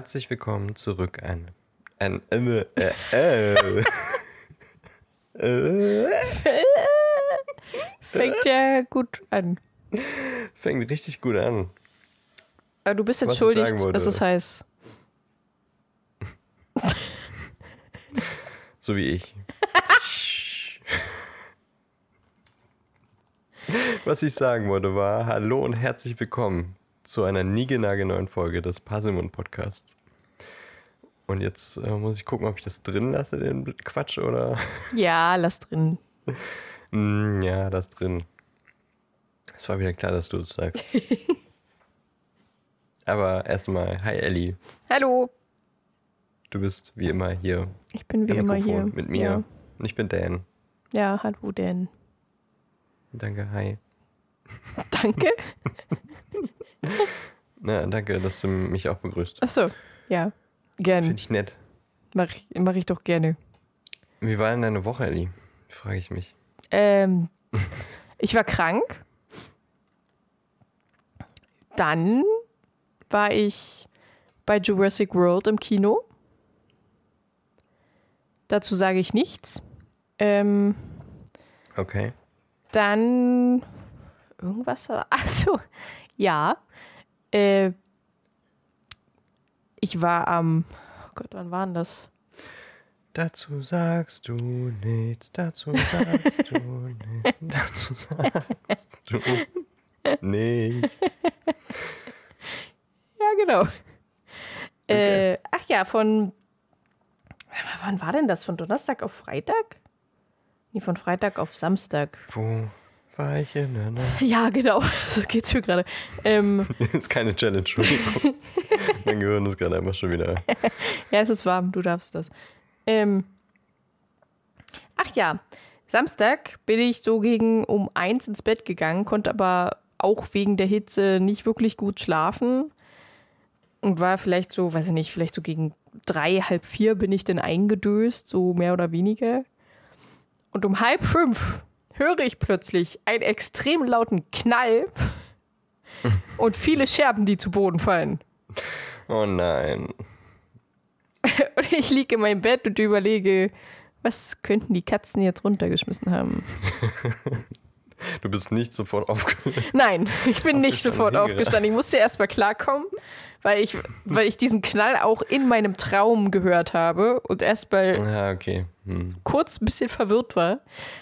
herzlich willkommen zurück an. an äh, äh, äh. Fängt ja gut an. Fängt richtig gut an. Aber du bist jetzt Was schuldig, es heißt. So wie ich. Was ich sagen wollte war, hallo und herzlich willkommen zu einer niegelnagelneuen Folge des Parsimon Podcasts. Und jetzt äh, muss ich gucken, ob ich das drin lasse, den Quatsch, oder? Ja, lass drin. Mm, ja, das drin. Es war wieder klar, dass du das sagst. Aber erstmal, hi Ellie. Hallo, Du bist wie immer hier. ich bin wie immer Mikrofon hier. Mit mir. Ja, Und ich bin Dan. ja hallo denn. Danke, hi. Danke. Na, danke, dass du mich auch begrüßt. Achso, ja. Gern. Finde ich nett. Mach, ich- mach ich doch gerne. Wie war denn deine Woche, Ellie? Frage ich mich. Ähm, ich war krank. Dann war ich bei Jurassic World im Kino. Dazu sage ich nichts. Ähm, Okay. dann irgendwas. war- Ach so, ja. Äh, ich war am. Oh Gott, wann war denn das? Dazu sagst du nichts, dazu sagst du nichts, dazu sagst du nichts. Ja, genau. Äh, ach ja, von. Wann war denn das? Von Donnerstag auf Freitag? Nee, von Freitag auf Samstag. Wo in der Nacht? Ja, genau. So geht's mir gerade. Ähm, ist keine Challenge, Entschuldigung. mein Gehirn ist gerade einfach schon wieder. ja, es ist warm, du darfst das. Ähm, ach ja, Samstag bin ich so gegen um eins ins Bett gegangen, konnte aber auch wegen der Hitze nicht wirklich gut schlafen. Und war vielleicht so, weiß ich nicht, vielleicht so gegen drei, halb vier bin ich dann eingedöst, so mehr oder weniger. Und um halb fünf höre ich plötzlich einen extrem lauten Knall und viele Scherben, die zu Boden fallen. Oh nein. Und ich liege in meinem Bett und überlege, was könnten die Katzen jetzt runtergeschmissen haben? Du bist nicht sofort aufgehört. Nein, ich bin nicht sofort aufgestanden. Ich musste erst mal klarkommen, weil ich, weil ich diesen Knall auch in meinem Traum gehört habe und erst mal Ah, okay. Hm. kurz ein bisschen verwirrt war.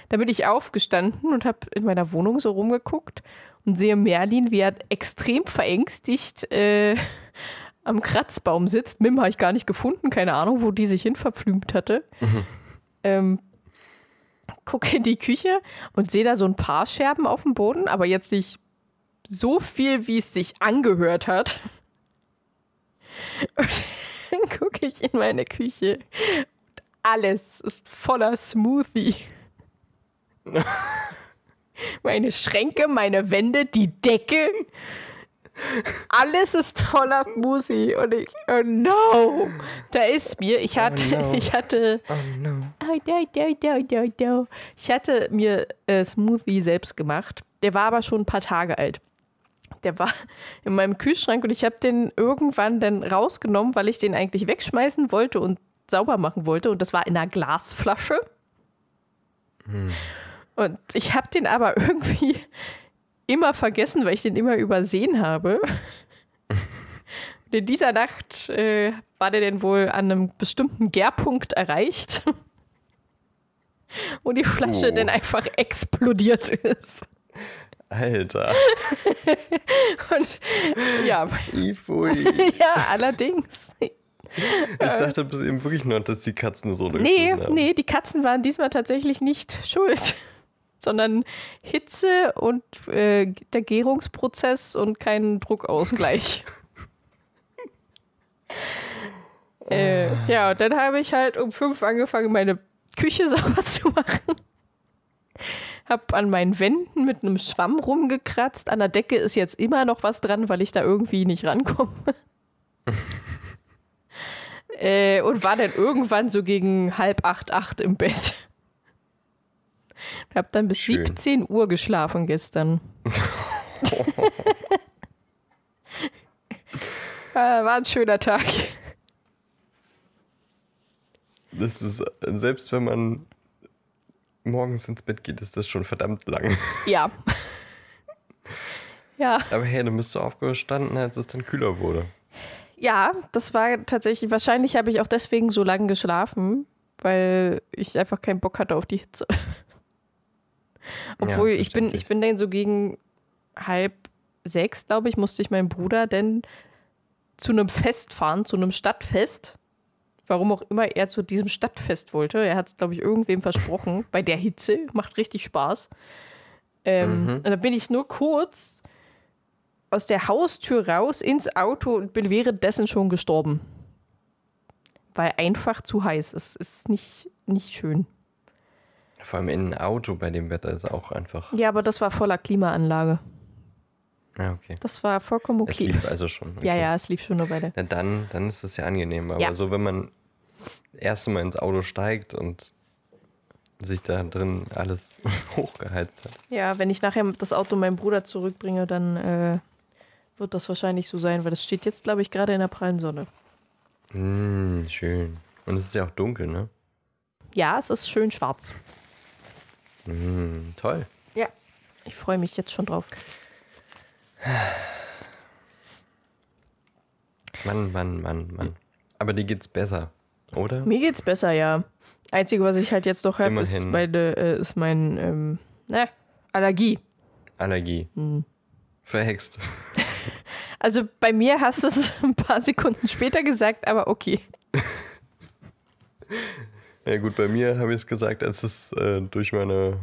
Da bin ich aufgestanden und habe in meiner Wohnung so rumgeguckt und sehe Merlin, wie er extrem verängstigt äh, am Kratzbaum sitzt. Mim habe ich gar nicht gefunden, keine Ahnung, wo die sich hin verpflümt hatte. Ähm, gucke in die Küche und sehe da so ein paar Scherben auf dem Boden, aber jetzt nicht so viel, wie es sich angehört hat. Und dann gucke ich in meine Küche und alles ist voller Smoothie. meine Schränke, meine Wände, die Decke. Alles ist voller Smoothie und ich, oh no, da ist mir, ich hatte, no. ich hatte Oh no. Oh, no, no, no, no, no. Ich hatte mir äh, Smoothie selbst gemacht. Der war aber schon ein paar Tage alt. Der war in meinem Kühlschrank und ich habe den irgendwann dann rausgenommen, weil ich den eigentlich wegschmeißen wollte und sauber machen wollte. Und das war in einer Glasflasche. Und ich habe den aber irgendwie immer vergessen, weil ich den immer übersehen habe. Und in dieser Nacht äh, war der denn wohl an einem bestimmten Gärpunkt erreicht. Und die Flasche Oh. dann einfach explodiert ist. Alter. Und ja, Ifui. ja, allerdings. Ich dachte bis eben wirklich nur, dass die Katzen so Nee, durchgeschnitten haben. nee, die Katzen waren diesmal tatsächlich nicht schuld, sondern Hitze und äh, der Gärungsprozess und kein Druckausgleich. äh, ja, und dann habe ich halt um fünf angefangen, meine Küche sauber zu machen. Hab an meinen Wänden mit einem Schwamm rumgekratzt. An der Decke ist jetzt immer noch was dran, weil ich da irgendwie nicht rankomme. äh, und war dann irgendwann so gegen halb acht, acht im Bett. Hab dann bis Schön. 17 Uhr geschlafen gestern. Ah, war ein schöner Tag. Das ist, selbst wenn man morgens ins Bett geht, ist das schon verdammt lang. Ja. ja. Aber hey, du bist so aufgestanden, als es dann kühler wurde. Ja, das war tatsächlich, wahrscheinlich habe ich auch deswegen so lange geschlafen, weil ich einfach keinen Bock hatte auf die Hitze. Obwohl, ich bin, ich bin dann so gegen halb sechs, glaube ich, musste ich meinen Bruder denn zu einem Fest fahren, zu einem Stadtfest. Warum auch immer er zu diesem Stadtfest wollte. Er hat es, glaube ich, irgendwem versprochen. Bei der Hitze. Macht richtig Spaß. Ähm, mhm. Und da bin ich nur kurz aus der Haustür raus ins Auto und bin währenddessen schon gestorben. Weil einfach zu heiß. Es ist nicht, nicht schön. Vor allem in ein Auto bei dem Wetter ist auch einfach. Ja, aber das war voller Klimaanlage. Ah, okay. Das war vollkommen okay. Es lief also schon. Okay. Ja, ja, es lief schon nur bei der. Na dann, dann ist es ja angenehm. Aber ja. so, wenn man erst mal ins Auto steigt und sich da drin alles hochgeheizt hat. Ja, wenn ich nachher das Auto meinem Bruder zurückbringe, dann äh, wird das wahrscheinlich so sein, weil das steht jetzt, glaube ich, gerade in der prallen Sonne. Mm, schön. Und es ist ja auch dunkel, ne? Ja, es ist schön schwarz. Mm, toll. Ja, ich freue mich jetzt schon drauf. Mann, Mann, Mann, Mann. Aber dir geht's besser, oder? Mir geht's besser, ja. Einzige, was ich halt jetzt noch habe, ist, meine, äh, ist mein ähm, ne, Allergie. Allergie. Hm. Verhext. Also bei mir hast du es ein paar Sekunden später gesagt, aber okay. Ja gut, bei mir habe ich es gesagt, als es äh, durch meine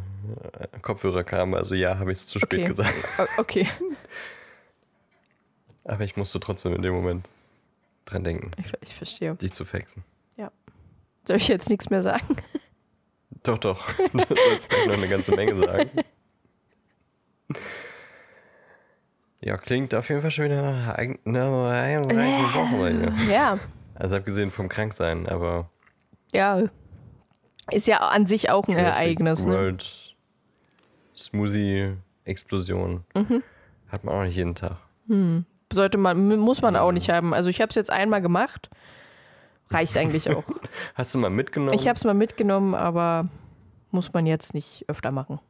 äh, Kopfhörer kam. Also ja, habe ich es zu spät okay. gesagt. Okay. Aber ich musste trotzdem in dem Moment dran denken. Ich, ich verstehe. Dich zu faxen. Ja. Soll ich jetzt nichts mehr sagen? Doch, doch. Du sollst gleich noch eine ganze Menge sagen. Ja, klingt auf jeden Fall schon wieder nach einer eigenen Wochenende. Ja. Also abgesehen vom Kranksein, aber. Ja. Ist ja an sich auch ein Jurassic Ereignis. World ne? Smoothie-Explosion. Mhm. Hat man auch nicht jeden Tag. Hm. Sollte man, muss man auch nicht haben. Also ich habe es jetzt einmal gemacht. Reicht eigentlich auch. Hast du mal mitgenommen? Ich habe es mal mitgenommen, aber muss man jetzt nicht öfter machen.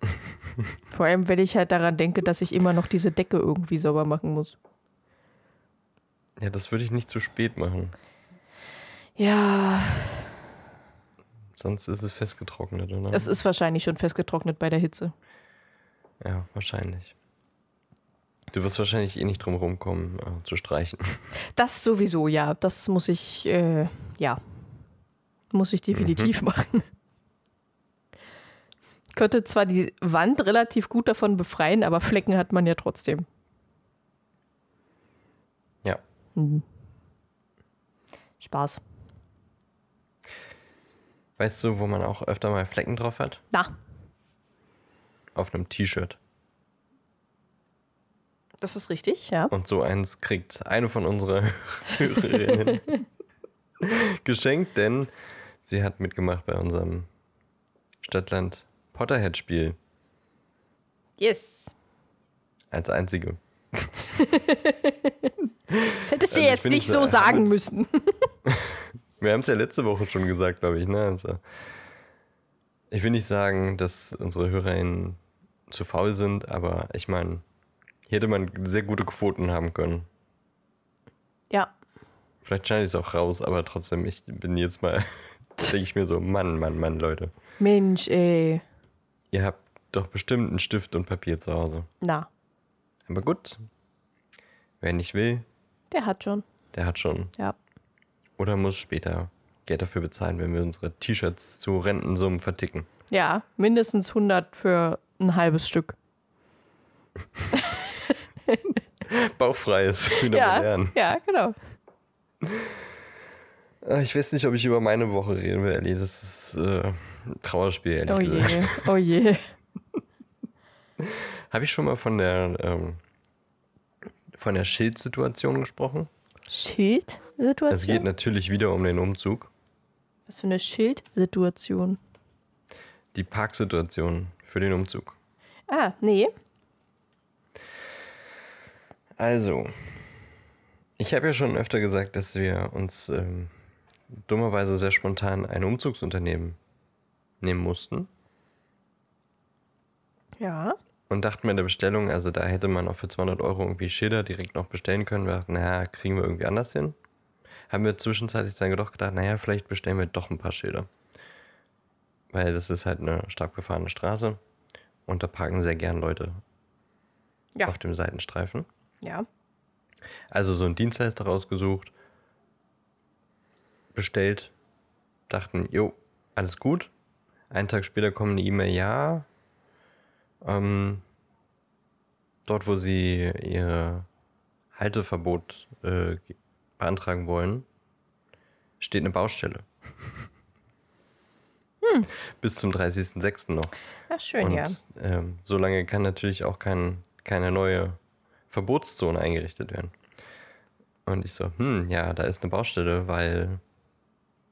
Vor allem, wenn ich halt daran denke, dass ich immer noch diese Decke irgendwie sauber machen muss. Ja, das würde ich nicht zu spät machen. Ja. Sonst ist es festgetrocknet, oder? Es ist wahrscheinlich schon festgetrocknet bei der Hitze. Ja, wahrscheinlich. Du wirst wahrscheinlich eh nicht drum rumkommen, äh, zu streichen. Das sowieso, ja. Das muss ich, äh, ja. Muss ich definitiv mhm. machen. Könnte zwar die Wand relativ gut davon befreien, aber Flecken hat man ja trotzdem. Ja. Mhm. Spaß. Weißt du, wo man auch öfter mal Flecken drauf hat? Na. Auf einem T-Shirt. Das ist richtig, ja. Und so eins kriegt eine von unseren Hörerinnen geschenkt, denn sie hat mitgemacht bei unserem Stadtland Potterhead-Spiel. Yes. Als einzige. das hättest du also jetzt nicht so sagen müssen. Wir haben es ja letzte Woche schon gesagt, glaube ich. Ne? Also, ich will nicht sagen, dass unsere HörerInnen zu faul sind, aber ich meine, hier hätte man sehr gute Quoten haben können. Ja. Vielleicht schneide ich es auch raus, aber trotzdem, ich bin jetzt mal, denke ich mir so, Mann, Mann, Mann, Leute. Mensch, ey. Ihr habt doch bestimmt einen Stift und Papier zu Hause. Na. Aber gut. Wer nicht will. Der hat schon. Der hat schon. Ja. Oder muss später Geld dafür bezahlen, wenn wir unsere T-Shirts zu Rentensummen verticken. Ja, mindestens 100 für ein halbes Stück. Bauchfreies, wieder ja, lernen. Ja, genau. Ah, ich weiß nicht, ob ich über meine Woche reden will, Ellie. Das ist äh, ein Trauerspiel, ehrlich oh gesagt. Je, oh je. Habe ich schon mal von der, ähm, von der Schildsituation gesprochen? Schildsituation? Es geht natürlich wieder um den Umzug. Was für eine Schildsituation? Die Parksituation für den Umzug. Ah, nee. Also, Ich habe ja schon öfter gesagt, dass wir uns ähm, dummerweise sehr spontan ein Umzugsunternehmen nehmen mussten. Ja. Und dachten in der Bestellung, also da hätte man auch für 200 Euro irgendwie Schilder direkt noch bestellen können. Wir dachten, naja, kriegen wir irgendwie anders hin. Haben wir zwischenzeitlich dann doch gedacht, naja, vielleicht bestellen wir doch ein paar Schilder. Weil das ist halt eine stark befahrene Straße und da parken sehr gern Leute Ja. auf dem Seitenstreifen. Ja. Also so einen Dienstleister rausgesucht, bestellt, dachten, jo, alles gut. Einen Tag später kommt eine E-Mail, ja. Ähm, dort, wo sie ihr Halteverbot äh, beantragen wollen, steht eine Baustelle. Bis zum 30.06. noch. Ach, schön, Und ja. ähm, so lange kann natürlich auch kein, keine neue Verbotszone eingerichtet werden. Und ich so, hm, ja, da ist eine Baustelle, weil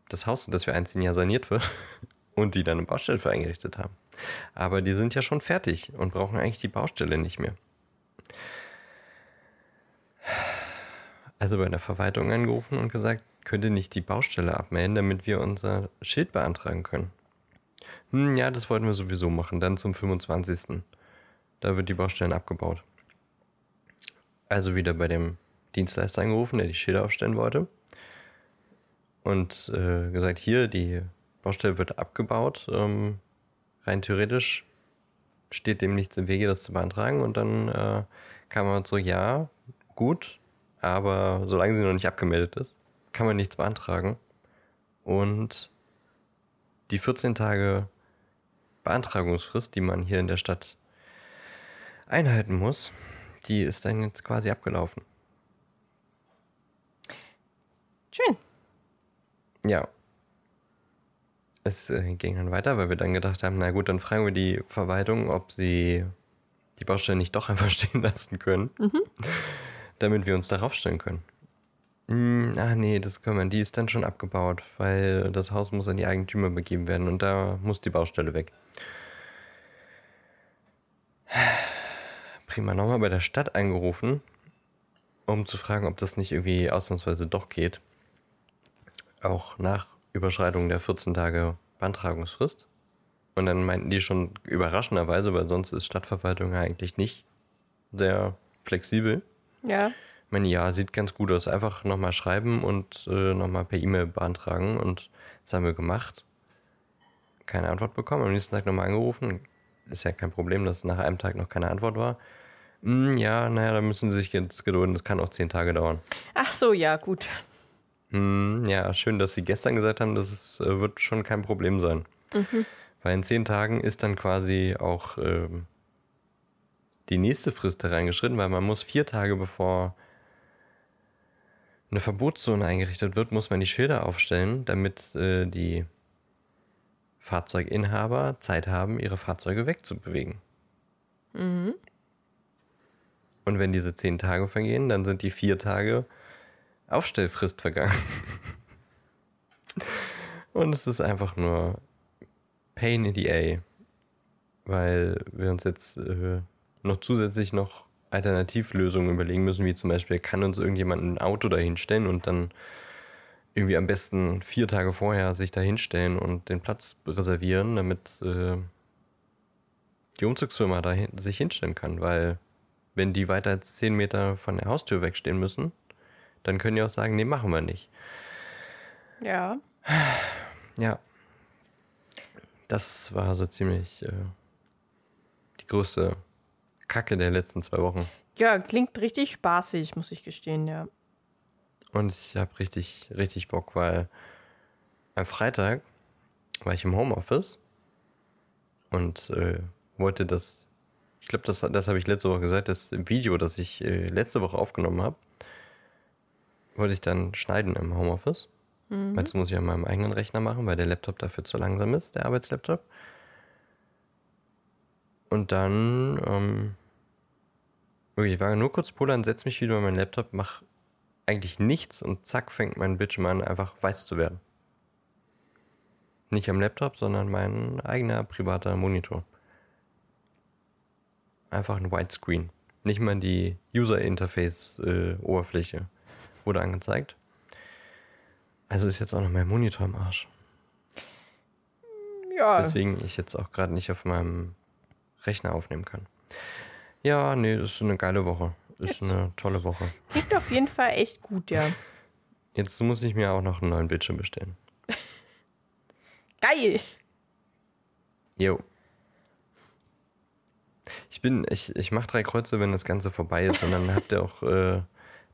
das Haus, in das wir einziehen, ja saniert wird und die dann eine Baustelle für eingerichtet haben. Aber die sind ja schon fertig und brauchen eigentlich die Baustelle nicht mehr. Also bei der Verwaltung angerufen und gesagt, könnt ihr nicht die Baustelle abmelden, damit wir unser Schild beantragen können. Hm, ja, das wollten wir sowieso machen, dann zum 25. Da wird die Baustelle abgebaut. Also wieder bei dem Dienstleister angerufen, der die Schilder aufstellen wollte. Und äh, gesagt, hier, die Baustelle wird abgebaut. Ähm, rein theoretisch steht dem nichts im Wege, das zu beantragen. Und dann äh, kam man so, ja, gut, aber solange sie noch nicht abgemeldet ist, kann man nichts beantragen. Und die 14 Tage Beantragungsfrist, die man hier in der Stadt einhalten muss, die ist dann jetzt quasi abgelaufen. Schön. Ja. Es äh, ging dann weiter, weil wir dann gedacht haben, na gut, dann fragen wir die Verwaltung, ob sie die Baustelle nicht doch einfach stehen lassen können, damit wir uns darauf stellen können. Hm, ach nee, das können wir, die ist dann schon abgebaut, weil das Haus muss an die Eigentümer begeben werden und da muss die Baustelle weg. Prima, nochmal bei der Stadt angerufen, um zu fragen, ob das nicht irgendwie ausnahmsweise doch geht. Auch nach Überschreitung der 14 Tage Beantragungsfrist. Und dann meinten die schon überraschenderweise, weil sonst ist Stadtverwaltung ja eigentlich nicht sehr flexibel. Ja. Ich meine, ja, sieht ganz gut aus. Einfach nochmal schreiben und äh, nochmal per E-Mail beantragen. Und das haben wir gemacht. Keine Antwort bekommen. Am nächsten Tag nochmal angerufen. Ist ja kein Problem, dass nach einem Tag noch keine Antwort war. Hm, ja, naja, da müssen sie sich jetzt gedulden. Das kann auch zehn Tage dauern. Ach so, ja, gut. Hm, ja, schön, dass Sie gestern gesagt haben, das äh, wird schon kein Problem sein. Weil in zehn Tagen ist dann quasi auch ähm, die nächste Frist hereingeschritten, weil man muss vier Tage bevor eine Verbotszone eingerichtet wird, muss man die Schilder aufstellen, damit äh, die Fahrzeuginhaber Zeit haben, ihre Fahrzeuge wegzubewegen. Mhm. Und wenn diese zehn Tage vergehen, dann sind die vier Tage Aufstellfrist vergangen. Und es ist einfach nur Pain in the A, weil wir uns jetzt äh, noch zusätzlich noch Alternativlösungen überlegen müssen, wie zum Beispiel, kann uns irgendjemand ein Auto dahinstellen und dann irgendwie am besten vier Tage vorher sich dahinstellen und den Platz reservieren, damit äh, die Umzugsfirma da sich hinstellen kann, weil wenn die weiter als zehn Meter von der Haustür wegstehen müssen, dann können die auch sagen, nee, machen wir nicht. Ja. Ja. Das war so ziemlich äh, die größte Kacke der letzten zwei Wochen. Ja, klingt richtig spaßig, muss ich gestehen, ja. Und ich habe richtig, richtig Bock, weil am Freitag war ich im Homeoffice und äh, wollte das, ich glaube, das, das habe ich letzte Woche gesagt, das Video, das ich äh, letzte Woche aufgenommen habe, wollte ich dann schneiden im Homeoffice. Mhm. Weil das muss ich an meinem eigenen Rechner machen, weil der Laptop dafür zu langsam ist, der Arbeitslaptop. Und dann, ähm, wirklich, ich war nur kurz pullern, setz mich wieder an meinen Laptop, mach eigentlich nichts und zack, fängt mein Bildschirm an, einfach weiß zu werden. Nicht am Laptop, sondern mein eigener privater Monitor. Einfach ein Widescreen. Nicht mal die User-Interface-Oberfläche, wurde angezeigt. Also ist jetzt auch noch mein Monitor im Arsch. Ja, Weswegen ich jetzt auch gerade nicht auf meinem Rechner aufnehmen kann. Ja, nee, das ist eine geile Woche. Ist eine tolle Woche. klingt auf jeden Fall echt gut, ja. Jetzt muss ich mir auch noch einen neuen Bildschirm bestellen. Geil! Jo. Ich bin, ich, ich mache drei Kreuze, wenn das Ganze vorbei ist und dann habt ihr auch, äh,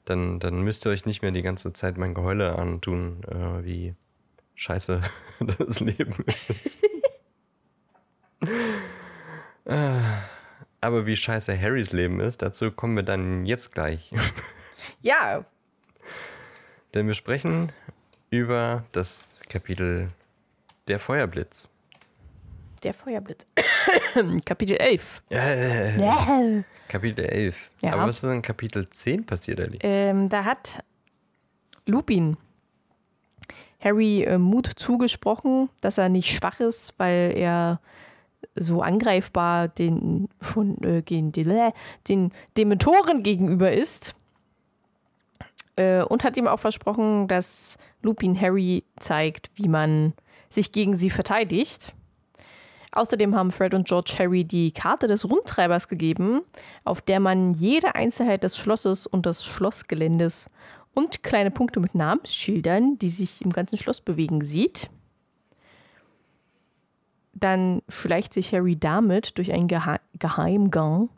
dann, dann müsst ihr euch nicht mehr die ganze Zeit mein Geheule antun, äh, wie scheiße das Leben ist. Ah, Aber wie scheiße Harrys Leben ist, dazu kommen wir dann jetzt gleich. Ja, Denn wir sprechen über das Kapitel Der Feuerblitz. Der Feuerblitz. Kapitel 11. Äh, Ja. Kapitel 11. Ja. Aber was ist in Kapitel 10 passiert, Ellie? Ähm, da hat Lupin Harry äh, Mut zugesprochen, dass er nicht schwach ist, weil er so angreifbar den von äh, gegen die, den Dementoren gegenüber ist. Äh, und hat ihm auch versprochen, dass Lupin Harry zeigt, wie man sich gegen sie verteidigt. Außerdem haben Fred und George Harry die Karte des Rundtreibers gegeben, auf der man jede Einzelheit des Schlosses und des Schlossgeländes und kleine Punkte mit Namensschildern, die sich im ganzen Schloss bewegen, sieht. Dann schleicht sich Harry damit durch einen Geha Geheimgang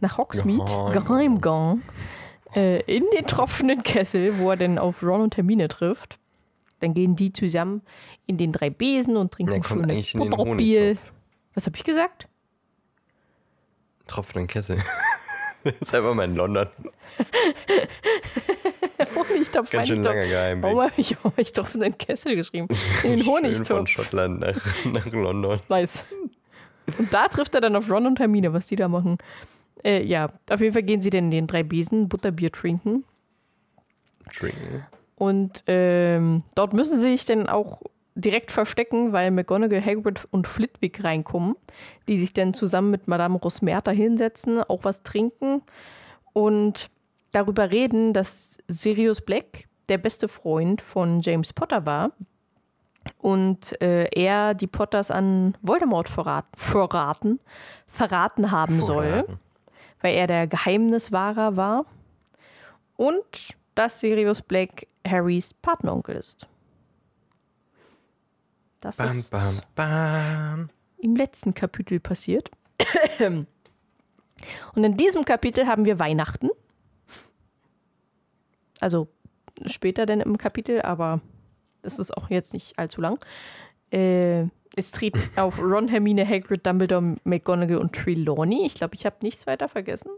nach Hogsmeade, Geheimgang. Geheimgang, äh, in den tropfenden Kessel, wo er dann auf Ron und Hermine trifft. Dann gehen die zusammen in den drei Besen und trinken kommt schönes eigentlich in. Honigtopf. Was habe ich gesagt? Tropfenden Kessel. das ist einfach mal in London. Honigtopf. Ganz schön langer Geheimweg. Warum habe ich, hab ich tropfenden Kessel geschrieben? In den Schön von Honigtopf. Schottland nach, nach London. Nice. Und da trifft er dann auf Ron und Hermine, was die da machen. Äh, ja, auf jeden Fall gehen sie dann in den drei Besen Butterbier trinken. Trinken. Und ähm, dort müssen sie sich dann auch direkt verstecken, weil McGonagall, Hagrid und Flitwick reinkommen, die sich dann zusammen mit Madame Rosmerta hinsetzen, auch was trinken und darüber reden, dass Sirius Black der beste Freund von James Potter war und äh, er die Potters an Voldemort verraten, verraten, verraten haben soll Vorraten. weil er der Geheimniswahrer war und dass Sirius Black Harrys Patenonkel ist. Das Bam, ist bam, bam. im letzten Kapitel passiert. Und in diesem Kapitel haben wir Weihnachten. Also später denn im Kapitel, aber das ist auch jetzt nicht allzu lang. Äh, es tritt auf Ron, Hermine, Hagrid, Dumbledore, McGonagall und Trelawney. Ich glaube, ich habe nichts weiter vergessen.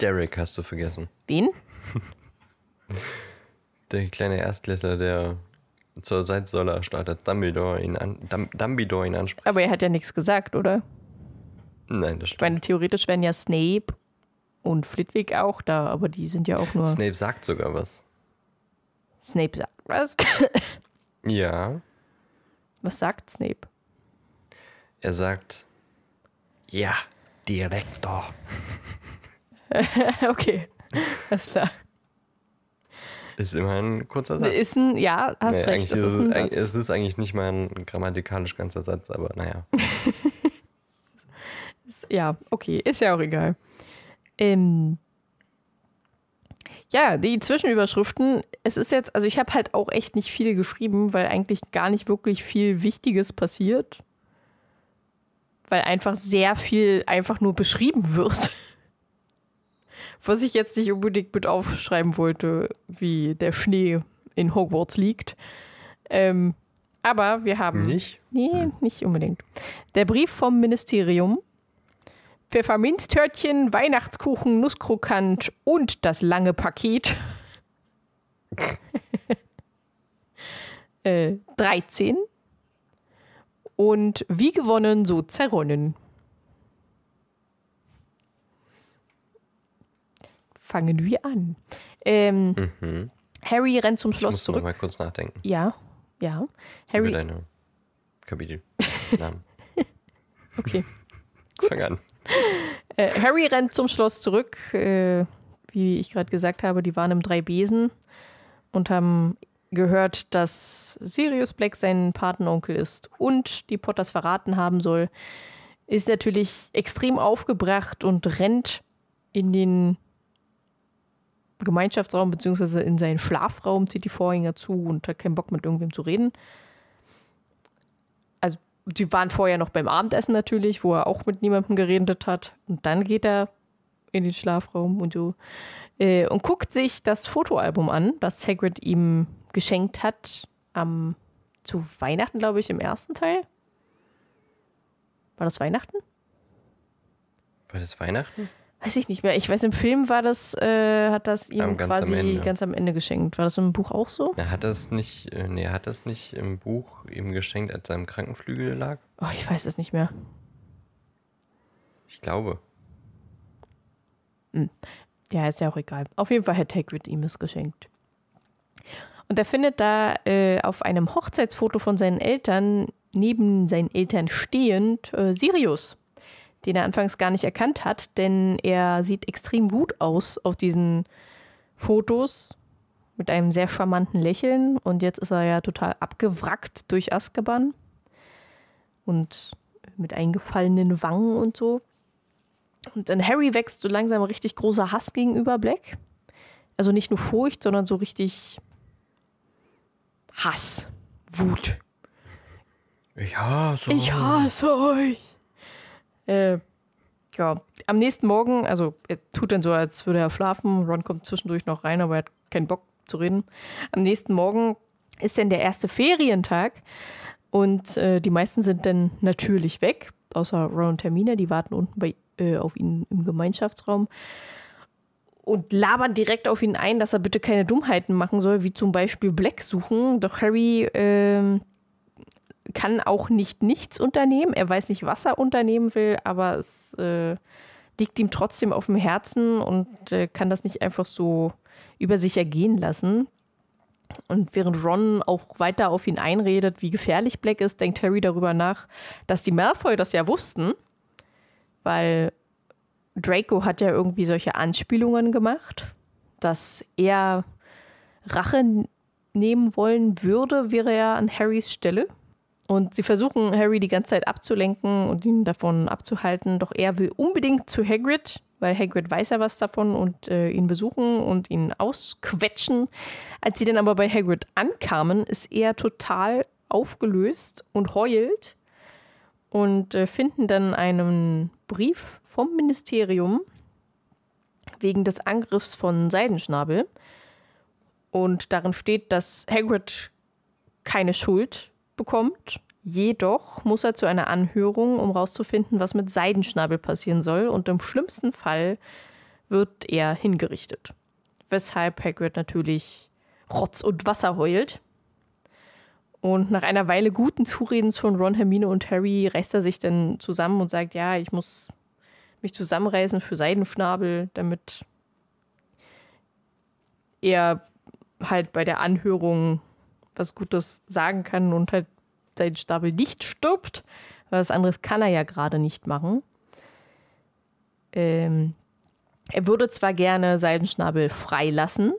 Derek hast du vergessen. Wen? Der kleine Erstklässler, der zur Seitsäule startet, Dumbledore ihn, an, Dum, Dumbledore ihn anspricht. Aber er hat ja nichts gesagt, oder? Nein, das Ich stimmt. meine, theoretisch wären ja Snape und Flitwick auch da, aber die sind ja auch nur. Snape sagt sogar was. Snape sagt was? Ja, Was sagt Snape? er sagt, ja, Direktor. okay, alles klar. Ist immer ein kurzer Satz. Ist ein, ja, hast Nee, recht, das ist ist es, es ist eigentlich nicht mal ein grammatikalisch ganzer Satz, aber naja. Ja, okay, ist ja auch egal. Ähm, ja, die Zwischenüberschriften, es ist jetzt, also ich habe halt auch echt nicht viel geschrieben, weil eigentlich gar nicht wirklich viel Wichtiges passiert. Weil einfach sehr viel einfach nur beschrieben wird. Was ich jetzt nicht unbedingt mit aufschreiben wollte, wie der Schnee in Hogwarts liegt. Ähm, aber wir haben. Nicht? Nee, nicht unbedingt. Der Brief vom Ministerium. Pfefferminztörtchen, Weihnachtskuchen, Nusskrokant und das lange Paket. äh, 13. Und wie gewonnen, so zerronnen. Fangen wir an. Ähm, Mhm. Harry rennt zum Ich Schloss muss noch zurück. mal kurz nachdenken Ja, ja. über Harry, deine Kapitel. Namen. okay. Fang an. Äh, Harry rennt zum Schloss zurück. Äh, wie ich gerade gesagt habe, die waren im Drei-Besen und haben gehört, dass Sirius Black sein Patenonkel ist und die Potters verraten haben soll, ist natürlich extrem aufgebracht und rennt in den Gemeinschaftsraum beziehungsweise in seinen Schlafraum, zieht die Vorhänge zu und hat keinen Bock mit irgendwem zu reden. Also, die waren vorher noch beim Abendessen natürlich, wo er auch mit niemandem geredet hat. Und dann geht er in den Schlafraum und so äh, und guckt sich das Fotoalbum an, das Hagrid ihm geschenkt hat am zu Weihnachten, glaube ich, im ersten Teil. War das Weihnachten? War das Weihnachten? Weiß ich nicht mehr. Ich weiß, im Film war das, äh, hat das ihm Am- ganz am quasi Ende. ganz am Ende geschenkt. War das im Buch auch so? Er hat das nicht, äh, nee, hat das nicht im Buch ihm geschenkt, als er im Krankenflügel lag? Oh, ich weiß es nicht mehr. Ich glaube. Ja, ist ja auch egal. Auf jeden Fall hat Hagrid ihm es geschenkt. Und er findet da äh, auf einem Hochzeitsfoto von seinen Eltern, neben seinen Eltern stehend, äh, Sirius, den er anfangs gar nicht erkannt hat, denn er sieht extrem gut aus auf diesen Fotos mit einem sehr charmanten Lächeln. Und jetzt ist er ja total abgewrackt durch Azkaban und mit eingefallenen Wangen und so. Und in Harry wächst so langsam richtig großer Hass gegenüber Black. Also nicht nur Furcht, sondern so richtig Hass, Wut. Ich hasse Ich hasse euch. Äh, ja, am nächsten Morgen, also er tut dann so, als würde er schlafen. Ron kommt zwischendurch noch rein, aber er hat keinen Bock zu reden. Am nächsten Morgen ist dann der erste Ferientag und äh, die meisten sind dann natürlich weg, außer Ron und Hermine, die warten unten bei, äh, auf ihn im Gemeinschaftsraum und labern direkt auf ihn ein, dass er bitte keine Dummheiten machen soll, wie zum Beispiel Black suchen. Doch Harry ähm, kann auch nicht nichts unternehmen. Er weiß nicht, was er unternehmen will, aber es äh, liegt ihm trotzdem auf dem Herzen und äh, kann das nicht einfach so über sich ergehen lassen. Und während Ron auch weiter auf ihn einredet, wie gefährlich Black ist, denkt Harry darüber nach, dass die Malfoy das ja wussten, weil Draco hat ja irgendwie solche Anspielungen gemacht, dass er Rache nehmen wollen würde, wäre er an Harrys Stelle. Und sie versuchen, Harry die ganze Zeit abzulenken und ihn davon abzuhalten. Doch er will unbedingt zu Hagrid, weil Hagrid weiß ja was davon und äh, ihn besuchen und ihn ausquetschen. Als sie dann aber bei Hagrid ankamen, ist er total aufgelöst und heult und äh, finden dann einen Brief vom Ministerium wegen des Angriffs von Seidenschnabel. Und darin steht, dass Hagrid keine Schuld bekommt. Jedoch muss er zu einer Anhörung, um herauszufinden, was mit Seidenschnabel passieren soll. Und im schlimmsten Fall wird er hingerichtet. Weshalb Hagrid natürlich Rotz und Wasser heult. Und nach einer Weile guten Zuredens von Ron, Hermine und Harry reißt er sich dann zusammen und sagt, ja, ich muss mich zusammenreißen für Seidenschnabel, damit er halt bei der Anhörung was Gutes sagen kann und halt Seidenschnabel nicht stirbt. Weil was anderes kann er ja gerade nicht machen. Ähm, er würde zwar gerne Seidenschnabel freilassen,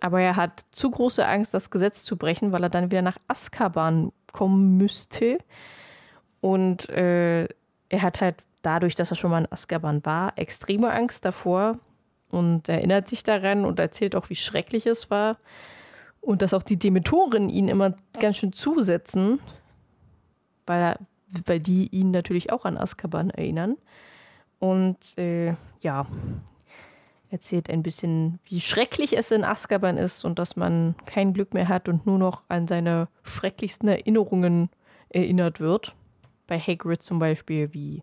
aber er hat zu große Angst, das Gesetz zu brechen, weil er dann wieder nach Azkaban kommen müsste. Und äh, er hat halt dadurch, dass er schon mal in Azkaban war, extreme Angst davor und erinnert sich daran und erzählt auch, wie schrecklich es war. Und dass auch die Dementoren ihn immer ganz schön zusetzen, weil, er, weil die ihn natürlich auch an Azkaban erinnern. Und äh, ja, erzählt ein bisschen, wie schrecklich es in Azkaban ist und dass man kein Glück mehr hat und nur noch an seine schrecklichsten Erinnerungen erinnert wird. Bei Hagrid zum Beispiel, wie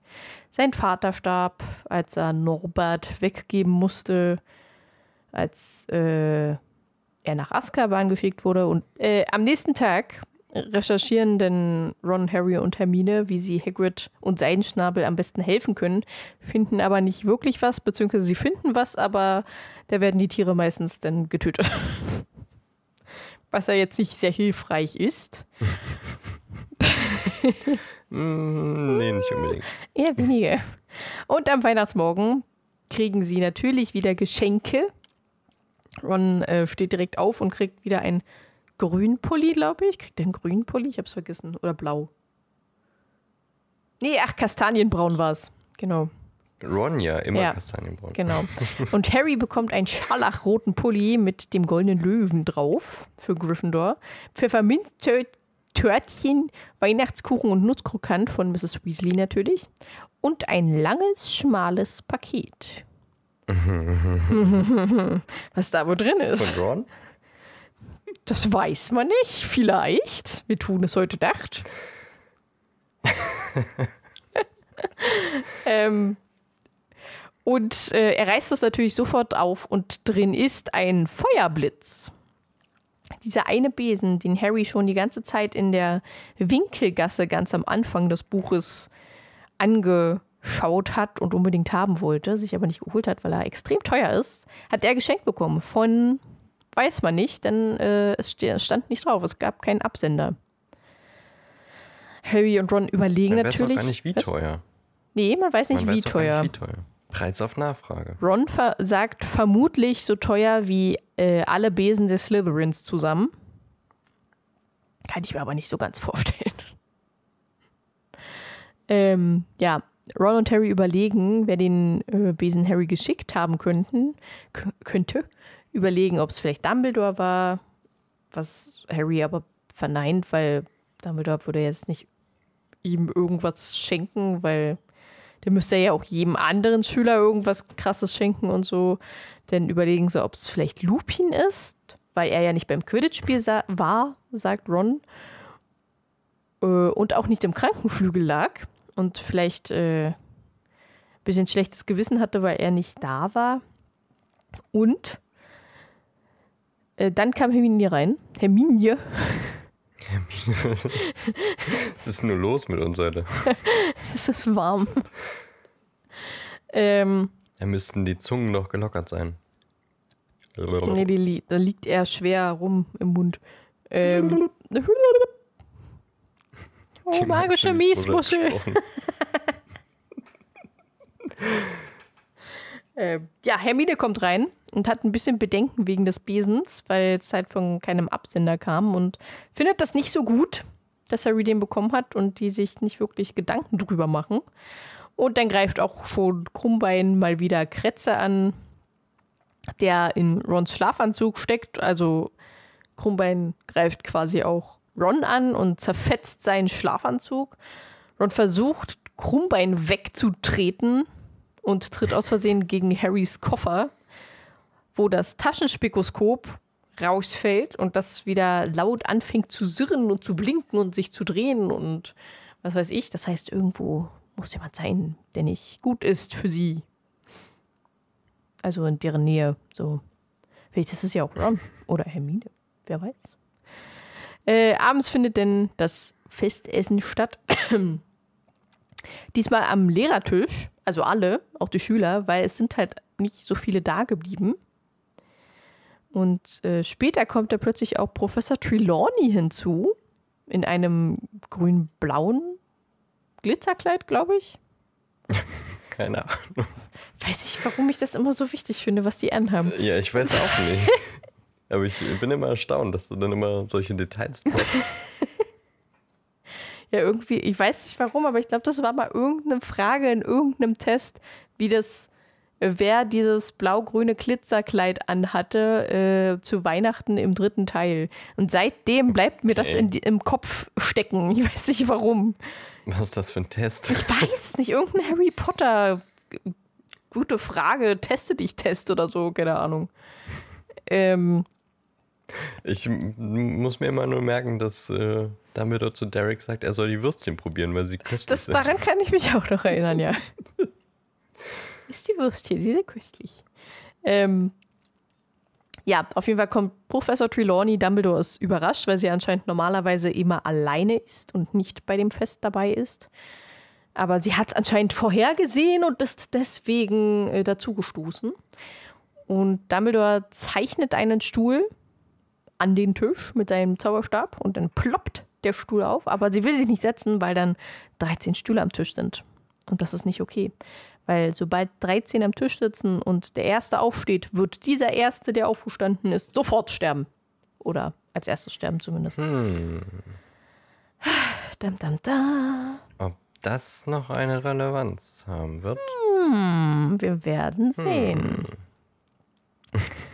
sein Vater starb, als er Norbert weggeben musste, als äh, er nach Azkaban geschickt wurde. Und äh, am nächsten Tag recherchieren dann Ron, Harry und Hermine, wie sie Hagrid und Seidenschnabel am besten helfen können, finden aber nicht wirklich was, beziehungsweise sie finden was, aber da werden die Tiere meistens dann getötet. Was ja jetzt nicht sehr hilfreich ist. Mm, nee, nicht unbedingt. Eher weniger. Und am Weihnachtsmorgen kriegen sie natürlich wieder Geschenke. Ron äh, steht direkt auf und kriegt wieder ein Grünpulli, glaube ich. Kriegt der einen Grünpulli? Ich hab's vergessen. Oder blau. Nee, ach, kastanienbraun war's. Genau. Ron ja, immer Ja. Kastanienbraun. Genau. Und Harry bekommt einen scharlachroten Pulli mit dem goldenen Löwen drauf für Gryffindor. Pfefferminztörtchen, Weihnachtskuchen und Nusskrokant von Mrs. Weasley natürlich. Und ein langes, schmales Paket. Was da wohl drin ist, Von Ron? das weiß man nicht. Vielleicht. Wir tun es heute Nacht. ähm, und äh, er reißt es natürlich sofort auf und drin ist ein Feuerblitz. Dieser eine Besen, den Harry schon die ganze Zeit in der Winkelgasse ganz am Anfang des Buches angeschaut hat und unbedingt haben wollte, sich aber nicht geholt hat, weil er extrem teuer ist, hat er geschenkt bekommen von, weiß man nicht, denn äh, es stand nicht drauf, es gab keinen Absender. Harry und Ron überlegen Dann weiß auch natürlich. gar nicht, wie Was? teuer. Nee, man weiß nicht, Man wie weiß teuer. Nicht, wie teuer. Preis auf Nachfrage. Ron ver sagt vermutlich so teuer wie äh, alle Besen des Slytherins zusammen. Kann ich mir aber nicht so ganz vorstellen. Ähm, ja, Ron und Harry überlegen, wer den äh, Besen Harry geschickt haben könnten, könnte. Überlegen, ob es vielleicht Dumbledore war, was Harry aber verneint, weil Dumbledore würde jetzt nicht ihm irgendwas schenken, weil der müsste ja auch jedem anderen Schüler irgendwas krasses schenken und so. Dann überlegen sie, ob es vielleicht Lupin ist, weil er ja nicht beim Quidditch-Spiel sa war, sagt Ron. Äh, und auch nicht im Krankenflügel lag. Und vielleicht äh, ein bisschen schlechtes Gewissen hatte, weil er nicht da war. Und äh, dann kam Hermine rein. Hermine. Was ist nur los mit uns heute? Es ist warm. ähm, Da müssten die Zungen doch gelockert sein. Nee, die da liegt er schwer rum im Mund. Ähm, oh, magische Miesmuschel. Ähm, ja, Hermine kommt rein und hat ein bisschen Bedenken wegen des Besens, weil es halt von keinem Absender kam und findet das nicht so gut, dass Harry den bekommen hat und die sich nicht wirklich Gedanken drüber machen. Und dann greift auch schon Krummbein mal wieder Kretze an, der in Rons Schlafanzug steckt. Also Krummbein greift quasi auch Ron an und zerfetzt seinen Schlafanzug. Ron versucht, Krummbein wegzutreten und tritt aus Versehen gegen Harrys Koffer, wo das Taschenspikoskop rausfällt und das wieder laut anfängt zu sirren und zu blinken und sich zu drehen und was weiß ich. Das heißt, irgendwo muss jemand sein, der nicht gut ist für sie. Also in deren Nähe. So. Vielleicht ist es ja auch Ron oder Hermine. Wer weiß. Äh, abends findet denn das Festessen statt. Diesmal am Lehrertisch, also alle, auch die Schüler, weil es sind halt nicht so viele da geblieben. Und äh, später kommt da plötzlich auch Professor Trelawney hinzu, in einem grün-blauen Glitzerkleid, glaube ich. Keine Ahnung. Weiß ich, warum ich das immer so wichtig finde, was die anhaben. Ja, ich weiß auch nicht. Aber ich bin immer erstaunt, dass du dann immer solche Details droppst. Ja, irgendwie, ich weiß nicht warum, aber ich glaube, das war mal irgendeine Frage in irgendeinem Test, wie das, äh, wer dieses blau-grüne Glitzerkleid anhatte äh, zu Weihnachten im dritten Teil. Und seitdem bleibt mir das Okay. in, die- im Kopf stecken. Ich weiß nicht warum. Was ist das für ein Test? Ich weiß nicht, irgendein Harry Potter. Gute Frage, teste dich Test oder so, keine Ahnung. Ähm, Ich muss mir immer nur merken, dass äh, Dumbledore zu Derek sagt, er soll die Würstchen probieren, weil sie köstlich das, sind. daran kann ich mich auch noch erinnern, ja. Ist die Würstchen, sie sind köstlich. Ähm, ja, auf jeden Fall kommt Professor Trelawney. Dumbledore ist überrascht, weil sie anscheinend normalerweise immer alleine ist und nicht bei dem Fest dabei ist. Aber sie hat es anscheinend vorhergesehen und ist deswegen äh, dazugestoßen. Und Dumbledore zeichnet einen Stuhl an den Tisch mit seinem Zauberstab und dann ploppt der Stuhl auf. Aber sie will sich nicht setzen, weil dann 13 Stühle am Tisch sind. Und das ist nicht okay. Weil sobald 13 am Tisch sitzen und der Erste aufsteht, wird dieser Erste, der aufgestanden ist, sofort sterben. Oder als erstes sterben zumindest. Hm. Dam, dam, da. Ob das noch eine Relevanz haben wird? Hm, wir werden sehen.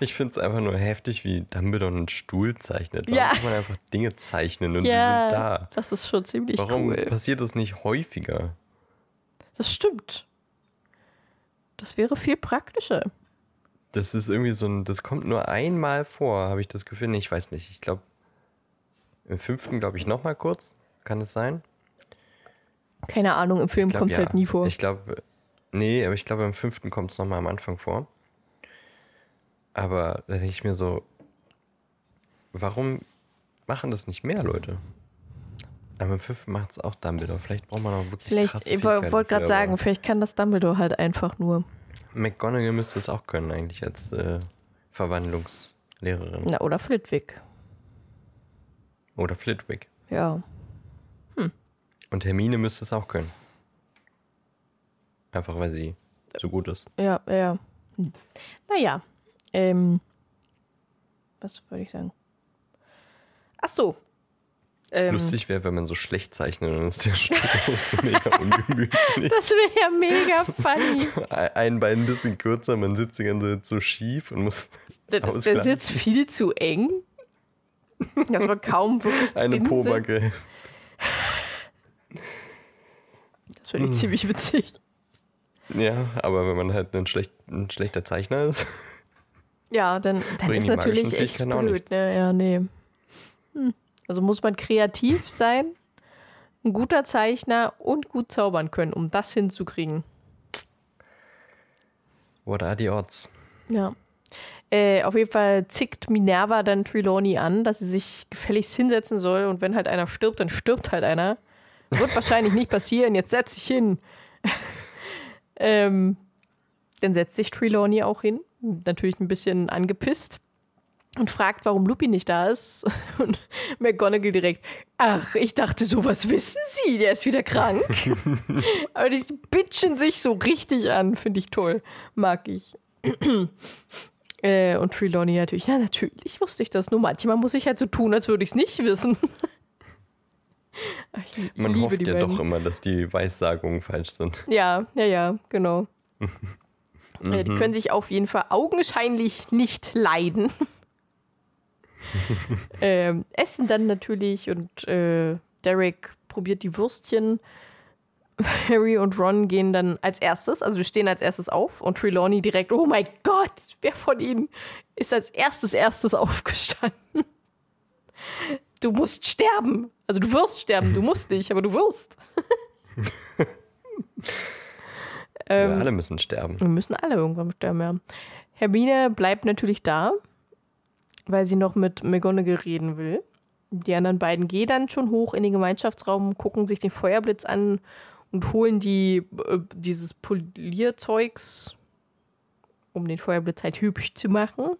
Ich finde es einfach nur heftig, wie Dumbledore einen Stuhl zeichnet. Warum Ja. kann man einfach Dinge zeichnen und ja, die sind da? das ist schon ziemlich Warum cool. passiert das nicht häufiger? Das stimmt. Das wäre viel praktischer. Das ist irgendwie so ein, das kommt nur einmal vor, habe ich das Gefühl. Nee, Ich weiß nicht. Ich glaube, im fünften glaube ich nochmal kurz. Kann es sein? Keine Ahnung, im Film kommt es ja. halt nie vor. Ich glaube, nee, aber ich glaube, im fünften kommt es nochmal am Anfang vor. Aber da denke ich mir so, warum machen das nicht mehr Leute? Aber fünften macht es auch Dumbledore. Vielleicht braucht man auch wirklich Vielleicht, ich wollte gerade sagen, vielleicht kann das Dumbledore halt einfach nur. McGonagall müsste es auch können eigentlich als äh, Verwandlungslehrerin. Na, oder Flitwick. Oder Flitwick. Ja. Und Hermine müsste es auch können. Einfach weil sie so gut ist. Ja, ja. Hm. Naja. Ähm, was wollte ich sagen? Ach so. Ähm, Lustig wäre, wenn man so schlecht zeichnet, dann ist der Stuhl so mega ungemütlich. Das wäre ja mega funny. Ein Bein ein bisschen kürzer, man sitzt die ganze Zeit so schief und muss Der, der ausgleichen. Sitz viel zu eng. Dass man kaum wirklich eine Pobacke. Das finde ich Hm. ziemlich witzig. Ja, aber wenn man halt ein, schlecht, ein schlechter Zeichner ist, Ja, dann, dann ist natürlich echt blöd. Ne? Ja, nee. Hm. Also muss man kreativ sein, ein guter Zeichner und gut zaubern können, um das hinzukriegen. what are the odds? Ja. Äh, auf jeden Fall zickt Minerva dann Trelawney an, dass sie sich gefälligst hinsetzen soll und wenn halt einer stirbt, dann stirbt halt einer. Wird wahrscheinlich nicht passieren, jetzt setz dich hin. ähm, dann setzt sich Trelawney auch hin, natürlich ein bisschen angepisst und fragt, warum Lupin nicht da ist. Und McGonagall direkt, ach, ich dachte, sowas wissen Sie, der ist wieder krank. Aber die bitchen sich so richtig an, finde ich toll, mag ich. Äh, und Trelawney natürlich, ja, natürlich wusste ich das. Nur manchmal muss ich halt so tun, als würde ich es nicht wissen. Ich, ich Man hofft ja beiden. doch immer, dass die Weissagungen falsch sind. Ja, ja, ja, genau. Äh, die können sich auf jeden Fall augenscheinlich nicht leiden. ähm, essen dann natürlich und äh, Derek probiert die Würstchen. Harry und Ron gehen dann als erstes, also stehen als erstes auf und Trelawney direkt, oh mein Gott, wer von ihnen ist als erstes erstes aufgestanden? Du musst sterben. Also du wirst sterben, du musst nicht, aber du wirst. Ähm, Wir alle müssen sterben. Wir müssen alle irgendwann sterben, ja. Hermine bleibt natürlich da, weil sie noch mit McGonagall reden will. Die anderen beiden gehen dann schon hoch in den Gemeinschaftsraum, gucken sich den Feuerblitz an und holen die, äh, dieses Polierzeugs, um den Feuerblitz halt hübsch zu machen.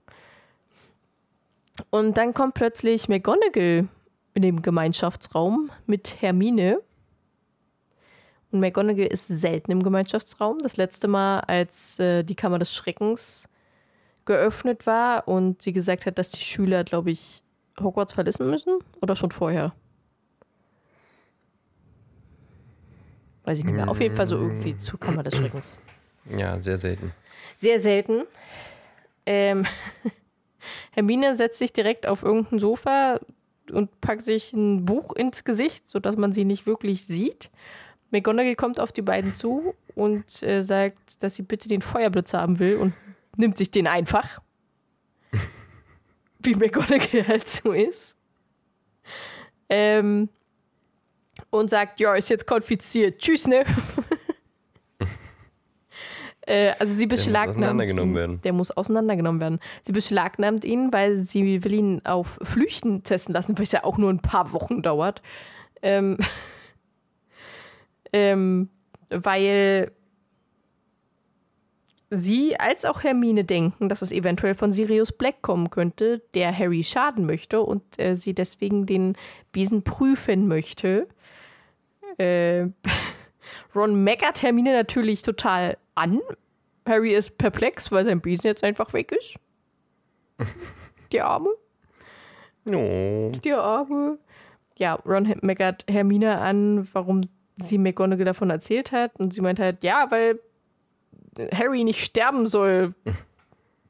Und dann kommt plötzlich McGonagall in dem Gemeinschaftsraum mit Hermine. Und McGonagall ist selten im Gemeinschaftsraum. Das letzte Mal, als äh, die Kammer des Schreckens geöffnet war und sie gesagt hat, dass die Schüler, glaube ich, Hogwarts verlassen müssen. Oder schon vorher? Weiß ich nicht mehr. Auf jeden Fall so irgendwie zur Kammer des Schreckens. Ja, sehr selten. Sehr selten. Ähm, Hermine setzt sich direkt auf irgendein Sofa und packt sich ein Buch ins Gesicht, sodass man sie nicht wirklich sieht. McGonagall kommt auf die beiden zu und äh, sagt, dass sie bitte den Feuerblitz haben will und nimmt sich den einfach. Wie McGonagall halt so ist. Ähm, und sagt, ja, ist jetzt konfiziert. Tschüss, ne? äh, also sie beschlagnahmt auseinandergenommen ihn. werden. Der muss auseinandergenommen werden. Sie beschlagnahmt ihn, weil sie will ihn auf Flüchten testen lassen, weil es ja auch nur ein paar Wochen dauert. Ähm, ähm, weil sie als auch Hermine denken, dass es eventuell von Sirius Black kommen könnte, der Harry schaden möchte und äh, sie deswegen den Besen prüfen möchte. Äh, Ron meckert Hermine natürlich total an. Harry ist perplex, weil sein Besen jetzt einfach weg ist. Die Arme. No. Die Arme. Ja, Ron meckert Hermine an, warum sie McGonagall davon erzählt hat. Und sie meint halt, ja, weil Harry nicht sterben soll.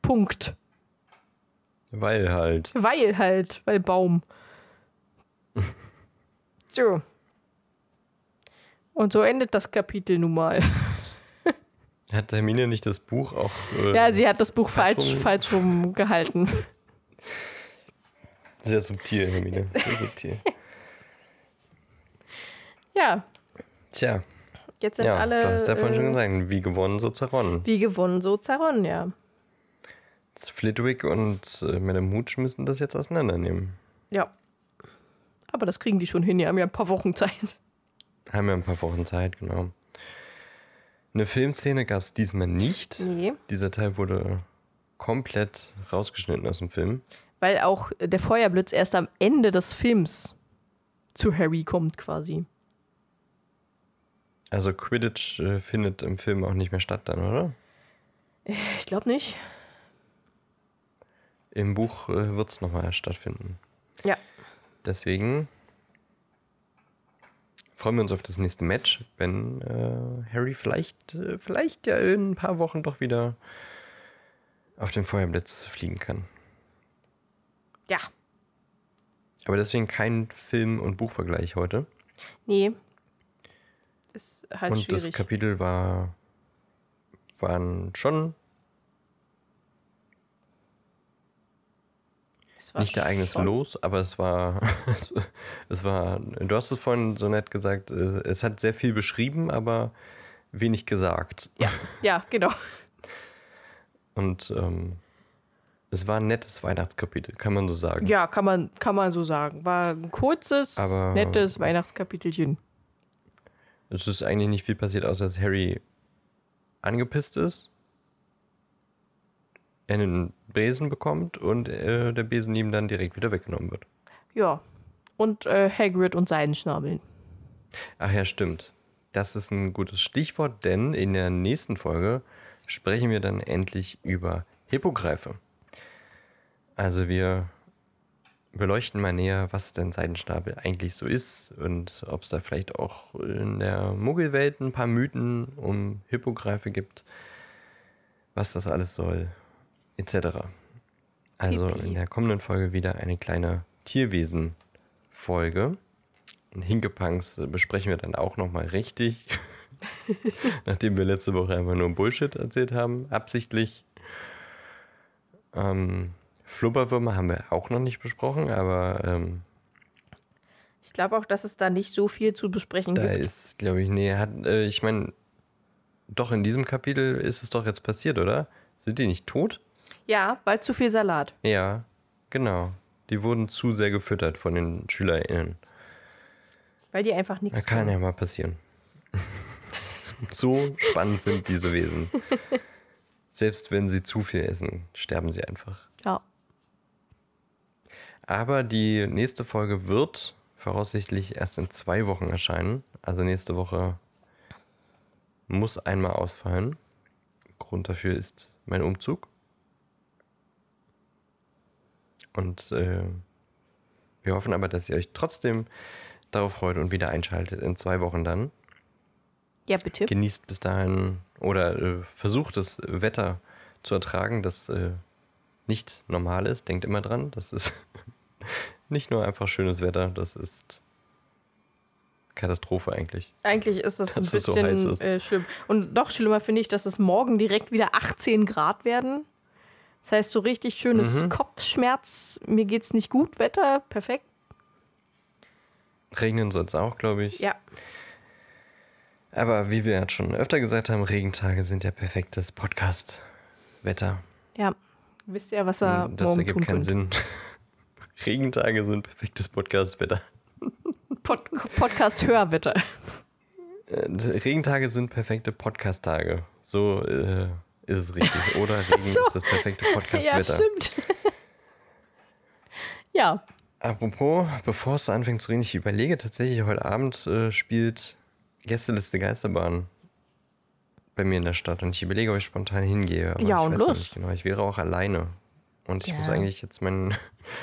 Punkt. Weil halt. Weil halt, weil Baum. so. Und so endet das Kapitel nun mal. Hat Hermine nicht das Buch auch. Äh, Ja, sie hat das Buch falsch, rum- falsch rum gehalten. Sehr subtil, Hermine. Sehr subtil. Ja, Tja, jetzt sind ja, alle du hast ja vorhin schon äh, gesagt, wie gewonnen, so zerronnen. wie gewonnen, so zerronnen, ja. Flitwick und äh, Madame Hooch müssen das jetzt auseinandernehmen. Ja. Aber das kriegen die schon hin, die haben ja ein paar Wochen Zeit. Haben ja ein paar Wochen Zeit, genau. Eine Filmszene gab es diesmal nicht. Nee. Dieser Teil wurde komplett rausgeschnitten aus dem Film. Weil auch der Feuerblitz erst am Ende des Films zu Harry kommt, quasi. Also Quidditch äh, findet im Film auch nicht mehr statt dann, oder? Ich glaube nicht. Im Buch äh, wird es nochmal stattfinden. Ja. Deswegen freuen wir uns auf das nächste Match, wenn äh, Harry vielleicht, äh, vielleicht ja in ein paar Wochen doch wieder auf den Feuerblitz fliegen kann. Ja. Aber deswegen kein Film- und Buchvergleich heute. Nee. Ist halt und schwierig. das Kapitel war waren schon nicht der eigenes schon- Los, aber es war, es war, du hast es vorhin so nett gesagt, äh, es hat sehr viel beschrieben, aber wenig gesagt. Ja, ja, genau. Und ähm, es war ein nettes Weihnachtskapitel, kann man so sagen. Ja, kann man, kann man so sagen. War ein kurzes, Aber- nettes Weihnachtskapitelchen. Es ist eigentlich nicht viel passiert, außer dass Harry angepisst ist, einen Besen bekommt und äh, der Besen ihm dann direkt wieder weggenommen wird. Ja. Und äh, Hagrid und Seidenschnabeln. Ach ja, stimmt. Das ist ein gutes Stichwort, denn in der nächsten Folge sprechen wir dann endlich über Hippogreife. Also wir beleuchten mal näher, was denn Seidenschnabel eigentlich so ist und ob es da vielleicht auch in der Muggelwelt ein paar Mythen um Hippogreife gibt, was das alles soll, etc. Also Pipi. in der kommenden Folge wieder eine kleine Tierwesen-Folge. Und Hinkepunks besprechen wir dann auch nochmal richtig. Nachdem wir letzte Woche einfach nur Bullshit erzählt haben, absichtlich. Ähm, Flubberwürmer haben wir auch noch nicht besprochen, aber ähm, Ich glaube auch, dass es da nicht so viel zu besprechen da gibt. ist, glaube ich, nee, hat, äh, ich meine, doch in diesem Kapitel ist es doch jetzt passiert, oder? Sind die nicht tot? Ja, weil zu viel Salat. Ja, genau. Die wurden zu sehr gefüttert von den SchülerInnen. Weil die einfach Das nichts kann können. ja mal passieren. so spannend sind diese Wesen. Selbst wenn sie zu viel essen, sterben sie einfach. Ja. Aber die nächste Folge wird voraussichtlich erst in zwei Wochen erscheinen. Also nächste Woche muss einmal ausfallen. Grund dafür ist mein Umzug. Und äh, wir hoffen aber, dass ihr euch trotzdem darauf freut und wieder einschaltet in zwei Wochen dann. Ja, bitte. Genießt bis dahin oder äh, versucht das Wetter zu ertragen, das äh, nicht normal ist. Denkt immer dran, das ist nicht nur einfach schönes Wetter, das ist Katastrophe eigentlich. Eigentlich ist das ein Dass so bisschen ist. äh, schlimm. Und noch schlimmer finde ich, dass es morgen direkt wieder 18 Grad werden. Das heißt, so richtig schönes Mhm. Kopfschmerz, mir geht's nicht gut, Wetter, perfekt. Regnen soll es auch, glaube ich. Ja, Aber wie wir jetzt schon öfter gesagt haben, Regentage sind ja perfektes Podcast-Wetter. ja. Wisst ihr, was er Das morgen ergibt tun keinen könnt? Sinn. Regentage sind perfektes Podcast-Wetter. Pod Podcast-Hörwetter. Äh, Regentage sind perfekte Podcast-Tage. So äh, ist es richtig. Oder Regen so. ist das perfekte Ja, Podcast-Wetter. stimmt. ja, Apropos, bevor es anfängt zu reden, ich überlege tatsächlich, heute Abend äh, spielt Gästeliste Geisterbahn bei mir in der Stadt und ich überlege, ob ich spontan hingehe. Aber Ja, ich und los. Nicht genau. Ich wäre auch alleine. Und ich Ja. muss eigentlich jetzt mein,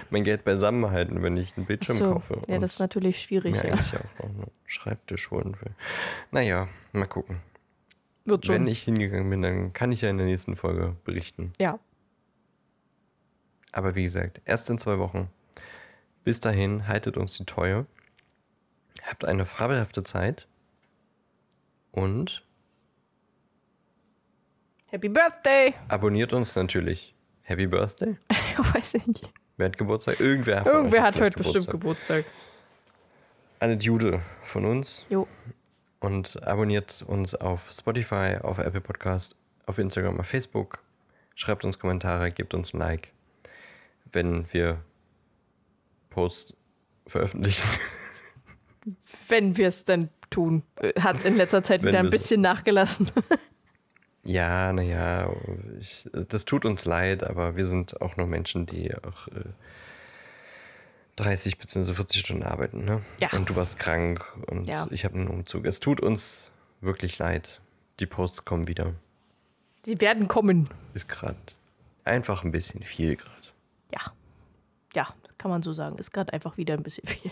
mein Geld beisammen halten, wenn ich einen Bildschirm so, kaufe. ja, das ist natürlich schwierig, mir ja. eigentlich auch einen Schreibtisch holen will. Naja, mal gucken. Wird schon. Wenn ich hingegangen bin, dann kann ich ja in der nächsten Folge berichten. ja. Aber wie gesagt, erst in zwei Wochen. Bis dahin, haltet uns die Treue. Habt eine fabelhafte Zeit. Und Happy Birthday! abonniert uns natürlich. Happy Birthday. Ich weiß nicht. Wer hat Geburtstag? Irgendwer, von Irgendwer hat vielleicht heute bestimmt Geburtstag. Eine Jude von uns. Jo. Und abonniert uns auf Spotify, auf Apple Podcast, auf Instagram, auf Facebook. Schreibt uns Kommentare, gebt uns ein Like, wenn wir Posts veröffentlichen. Wenn wir es dann tun. Äh, Hat in letzter Zeit Wenn wieder ein bisschen nachgelassen. Ja, naja, das tut uns leid, aber wir sind auch nur Menschen, die auch äh, 30 bzw. 40 Stunden arbeiten. Ne? Ja. Und du warst krank und Ja. ich habe einen Umzug. Es tut uns wirklich leid. Die Posts kommen wieder. Sie werden kommen. Ist gerade einfach ein bisschen viel gerade. Ja. Ja, kann man so sagen. Ist gerade einfach wieder ein bisschen viel.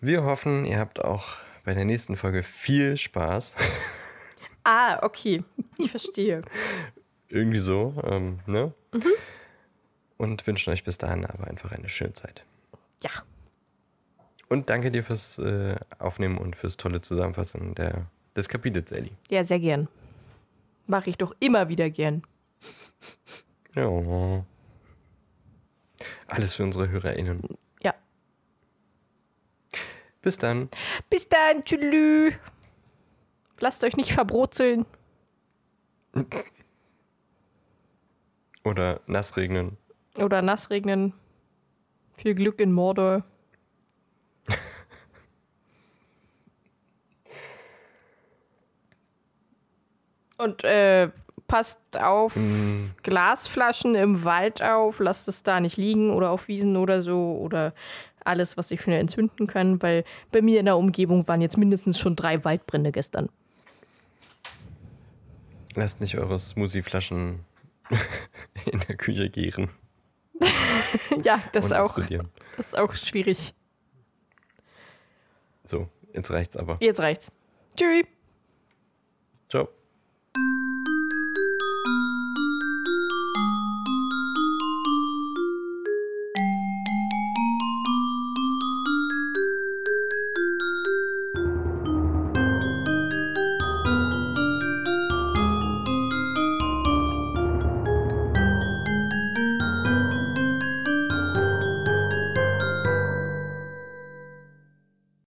Wir hoffen, ihr habt auch bei der nächsten Folge viel Spaß. Ah, okay. Ich verstehe. Irgendwie so, ähm, ne? Mhm. Und wünschen euch bis dahin aber einfach eine schöne Zeit. Ja. Und danke dir fürs äh, Aufnehmen und fürs tolle Zusammenfassen der, des Kapitels, Ellie. Ja, sehr gern. Mache ich doch immer wieder gern. Ja. Alles für unsere HörerInnen. Ja. Bis dann. Bis dann. Tschüss. Lasst euch nicht verbrutzeln. Oder nass regnen. Oder nass regnen. Viel Glück in Mordor. Und äh, passt auf Glasflaschen im Wald auf, lasst es da nicht liegen oder auf Wiesen oder so oder alles, was sich schnell entzünden kann, weil bei mir in der Umgebung waren jetzt mindestens schon drei Waldbrände gestern. Lasst nicht eure Smoothie-Flaschen in der Küche gären. ja, das auch, das ist auch schwierig. So, jetzt reicht's aber. Jetzt reicht's. Tschüss. Ciao.